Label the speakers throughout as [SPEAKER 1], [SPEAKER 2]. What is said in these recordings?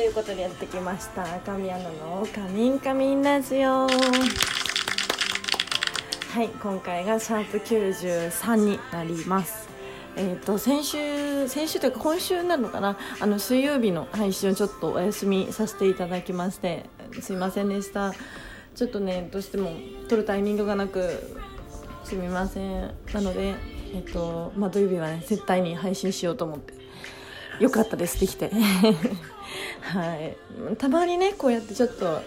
[SPEAKER 1] ということでやってきました。神アナの「カミンカミンラジオ」はい今回がシャープ93になります。えーと、先週先週というか今週なのかな。あの水曜日の配信をちょっとお休みさせていただきましてすいませんでした。ちょっとねどうしても撮るタイミングがなくすみません。なのでえっ、ー、とまあ、土曜日はね絶対に配信しようと思ってよかったですできて。はい。たまにねこうやってちょっと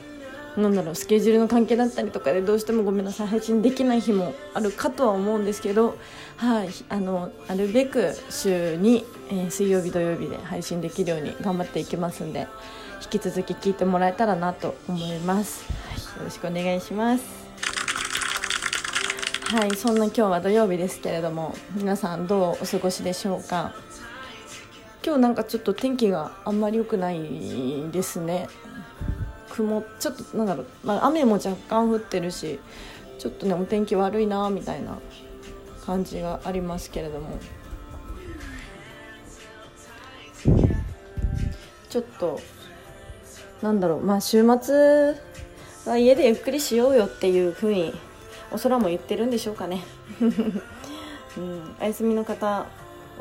[SPEAKER 1] なんだろうスケジュールの関係だったりとかでどうしてもごめんなさい配信できない日もあるかとは思うんですけど、はい、あのなるべく週に、えー、水曜日土曜日で配信できるように頑張っていきますんで引き続き聞いてもらえたらなと思います、はい、よろしくお願いします。はい。そんな今日は土曜日ですけれども皆さんどうお過ごしでしょうか？今日なんかちょっと天気があんまり良くないですね。雲ちょっとなんだろう、まあ、雨も若干降ってるしちょっとねお天気悪いなみたいな感じがありますけれども。ちょっとなんだろう。まあ週末は家でゆっくりしようよっていうふうにお空も言ってるんでしょうかね、うん、お休みの方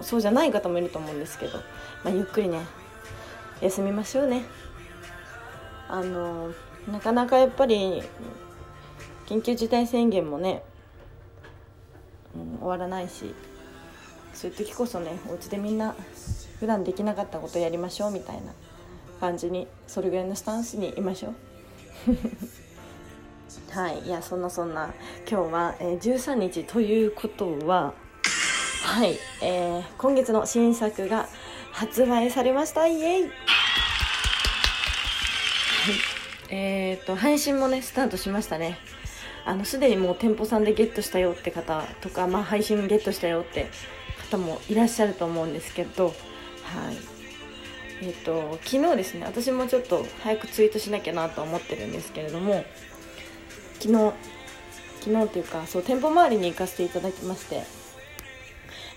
[SPEAKER 1] そうじゃない方もいると思うんですけど、まあ、ゆっくりね休みましょうね。あのなかなかやっぱり緊急事態宣言もね、うん、終わらないしそういう時こそねお家でみんな普段できなかったことやりましょうみたいな感じにそれぐらいのスタンスにいましょう。はいいやそんなそんな今日は、えー、13日ということははい、えー、今月の新作が発売されました。イエイ。えーと、配信もねスタートしましたね。あのすでにもう店舗さんでゲットしたよって方とか、まあ、配信ゲットしたよって方もいらっしゃると思うんですけどはい。えーと、昨日ですね私もちょっと早くツイートしなきゃなと思ってるんですけれども昨日昨日っていうかそう店舗周りに行かせていただきまして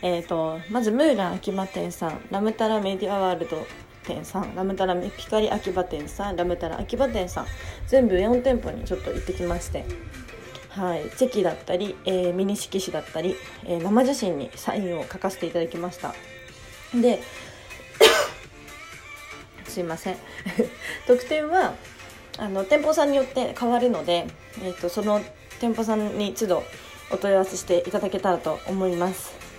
[SPEAKER 1] えーと、まずムーラン秋葉店さんラムタラメディアワールド店さんラムタラピカリ秋葉店さんラムタラ秋葉店さん全部4店舗にちょっと行ってきましてはい、チェキだったり、えー、ミニ色紙だったり、えー、生写真にサインを書かせていただきました。で すいません。特典はあの店舗さんによって変わるので、えーとその店舗さんに都度お問い合わせしていただけたらと思います。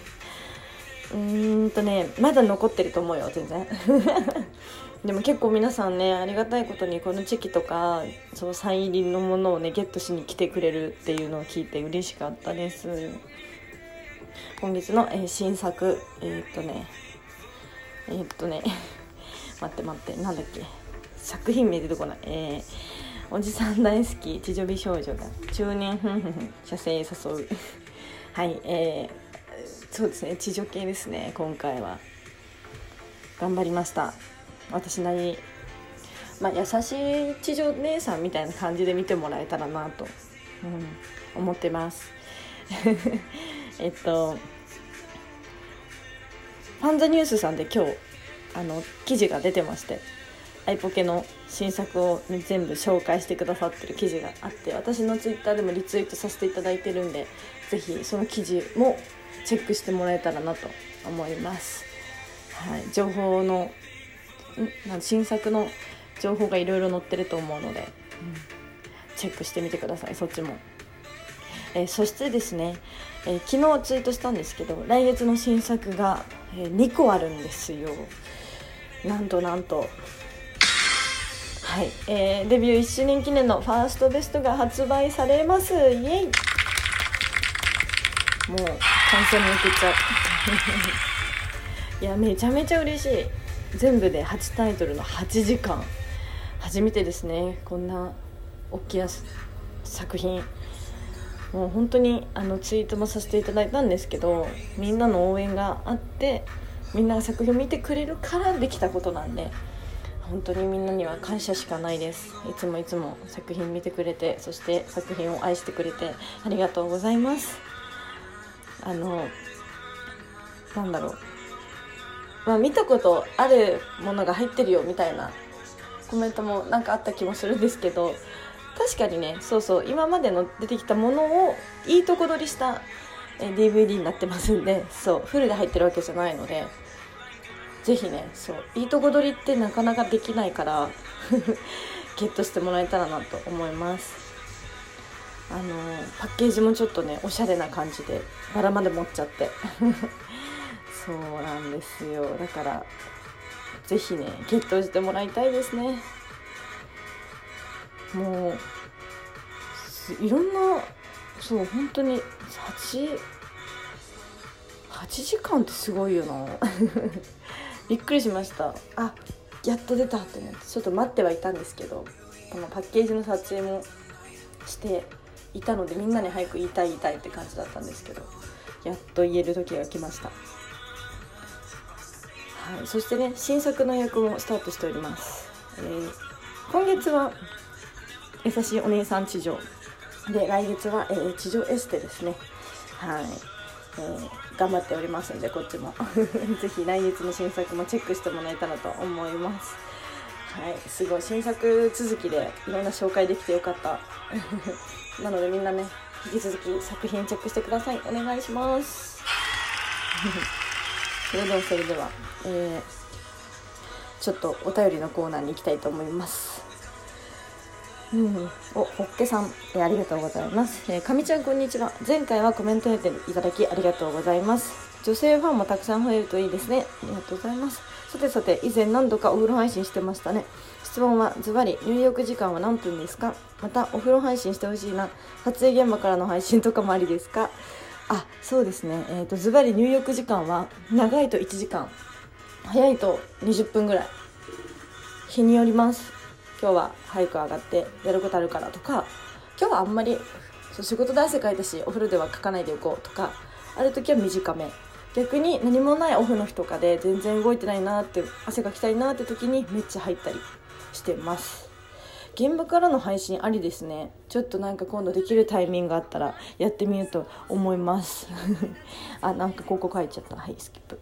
[SPEAKER 1] うーんとねまだ残ってると思うよ全然。でも結構皆さんねありがたいことにこのチェキとかそのサイン入りのものをねゲットしに来てくれるっていうのを聞いて嬉しかったです。今月の、えー、新作えー、っとねえー、っとね 待って待ってなんだっけ作品名出てこない。え、おじさん大好き地女美少女が中年夫婦射精誘う。はいえーそうですね地上系ですね今回は。頑張りました。私なりまあ、優しい地上姉さんみたいな感じで見てもらえたらなと、うん、思ってます。えっとファンザニュースさんで今日あの記事が出てましてアイポケの新作を、ね、全部紹介してくださってる記事があって私のツイッターでもリツイートさせていただいてるんで是非その記事もチェックしてもらえたらなと思います。はい、情報の新作の情報がいろいろ載ってると思うので、うん、チェックしてみてくださいそっちも。えー、そしてですね、えー、昨日ツイートしたんですけど来月の新作が、えー、2個あるんですよなんとなんとはい、えー、デビュー1周年記念のファーストベストが発売されます。イエイ。もう感想に送っちゃう。いやめちゃめちゃ嬉しい。全部で8タイトルの8時間。初めてですね。こんな大きな作品。もう本当にあのツイートもさせていただいたんですけどみんなの応援があってみんなが作品を見てくれるからできたことなんで本当にみんなには感謝しかないです。いつもいつも作品見てくれてそして作品を愛してくれてありがとうございます。あのなんだろう、まあ、見たことあるものが入ってるよみたいなコメントもなんかあった気もするんですけど確かにねそうそう今までの出てきたものをいいとこ取りした DVD になってますんでそうフルで入ってるわけじゃないのでぜひねそういいとこ取りってなかなかできないから ゲットしてもらえたらなと思います。あのパッケージもちょっとねおしゃれな感じでバラまで持っちゃって。そうなんですよ。だからぜひねゲットしてもらいたいですね。もういろんなそう本当に8 8時間ってすごいよな。びっくりしました。あやっと出たって思ってちょっと待ってはいたんですけどこのパッケージの撮影もしていたのでみんなに早く言いたい言いたいって感じだったんですけどやっと言える時が来ました、はい、そしてね新作の予約もスタートしております、えー、今月は優しいお姉さん地上。で来月は、えー、地上エステですね。はい、頑張っておりますのでこっちも。ぜひ来月の新作もチェックしてもらえたらと思います。はいすごい新作続きでいろんな紹介できてよかった。なのでみんなね引き続き作品チェックしてください。お願いします。それではそれでは、えー、ちょっとお便りのコーナーに行きたいと思います。うん、お、ホッケさん、えー、ありがとうございます。えー、かみちゃんこんにちは。前回はコメント入れていただきありがとうございます。女性ファンもたくさん増えるといいですね。ありがとうございます。さてさて、以前何度かお風呂配信してましたね。質問はズバリ入浴時間は何分ですか？またお風呂配信してほしいな撮影現場からの配信とかもありですか？あそうですねえっ、ー、とズバリ入浴時間は長いと1時間早いと20分ぐらい日によります今日は早く上がってやることあるからとか今日はあんまりそう仕事で汗かいたしお風呂ではかかないでおこうとかある時は短め。逆に何もないオフの日とかで全然動いてないなって汗かきたいなって時にめっちゃ入ったりしてます。現場からの配信ありですね。ちょっとなんか今度できるタイミングがあったらやってみようと思います。あなんかここ書いちゃった。はいスキップ。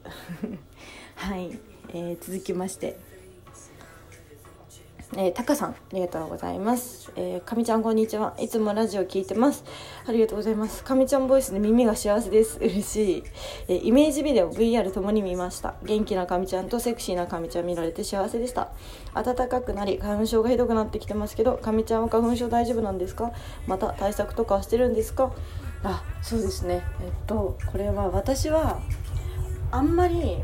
[SPEAKER 1] はい、えー、続きまして。えー、タカさん、ありがとうございます。えー、かみちゃん、こんにちは。いつもラジオ聞いてます。ありがとうございます。かみちゃんボイスで耳が幸せです。嬉しい。えー、イメージビデオ、VR ともに見ました。元気なかみちゃんとセクシーなかみちゃん見られて幸せでした。暖かくなり、花粉症がひどくなってきてますけど、かみちゃんは花粉症大丈夫なんですか？また対策とかしてるんですか？あ、そうですね。えっと、これは私は、あんまり、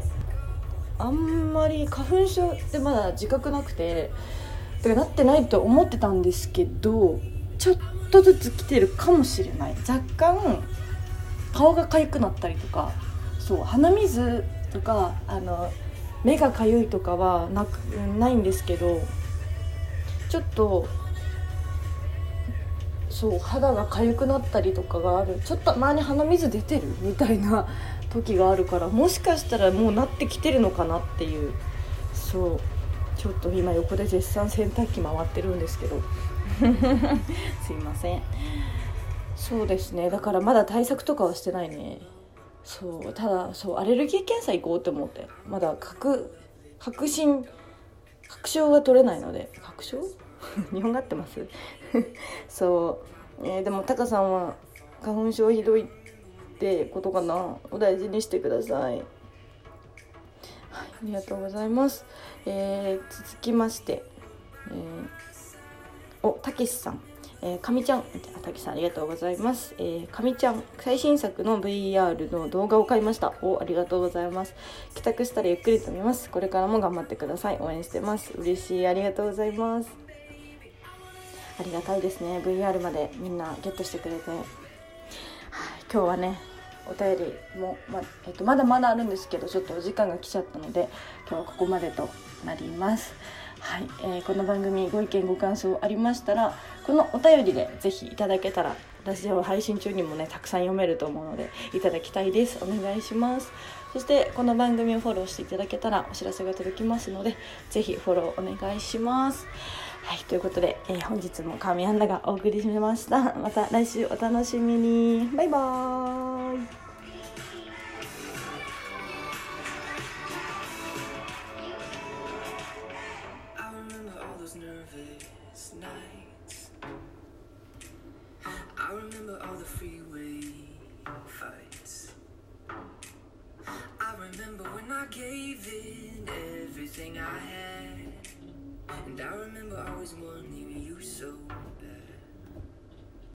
[SPEAKER 1] あんまり花粉症ってまだ自覚なくて、てかなってないと思ってたんですけどちょっとずつ来てるかもしれない。若干顔が痒くなったりとかそう鼻水とかあの目がかゆいとかはなくないんですけどちょっとそう肌が痒くなったりとかがある。ちょっと前に鼻水出てるみたいな 時があるからもしかしたらもうなってきてるのかなっていう。そう。ちょっと今横で絶賛洗濯機回ってるんですけど。すいません。そうですね。だからまだ対策とかはしてないね。そう。ただそうアレルギー検査行こうって思って。まだ確確信確証が取れないので。確証 日本語合ってます？そう、えー、でもタカさんは花粉症ひどいってことかな？お大事にしてくださいありがとうございます。えー、続きまして、えー、お、たけしさん。えー、かみちゃん、たけさんありがとうございます。えー、かみちゃん、最新作の VR の動画を買いました。お、ありがとうございます。帰宅したらゆっくりと見ます。これからも頑張ってください。応援してます。嬉しい。ありがとうございます。ありがたいですね。VR までみんなゲットしてくれて。はい、今日はね、お便りも、まえっと、まだまだあるんですけどちょっとお時間が来ちゃったので今日はここまでとなります。はい、えー、この番組ご意見ご感想ありましたらこのお便りでぜひいただけたら私は配信中にもねたくさん読めると思うのでいただきたいです。お願いします。そしてこの番組をフォローしていただけたらお知らせが届きますのでぜひフォローお願いします。はい、ということで、えー、本日も神アンナがお送りしました。また来週お楽しみに。バイバーイ。
[SPEAKER 2] I gave in everything I had. And I remember I was one you so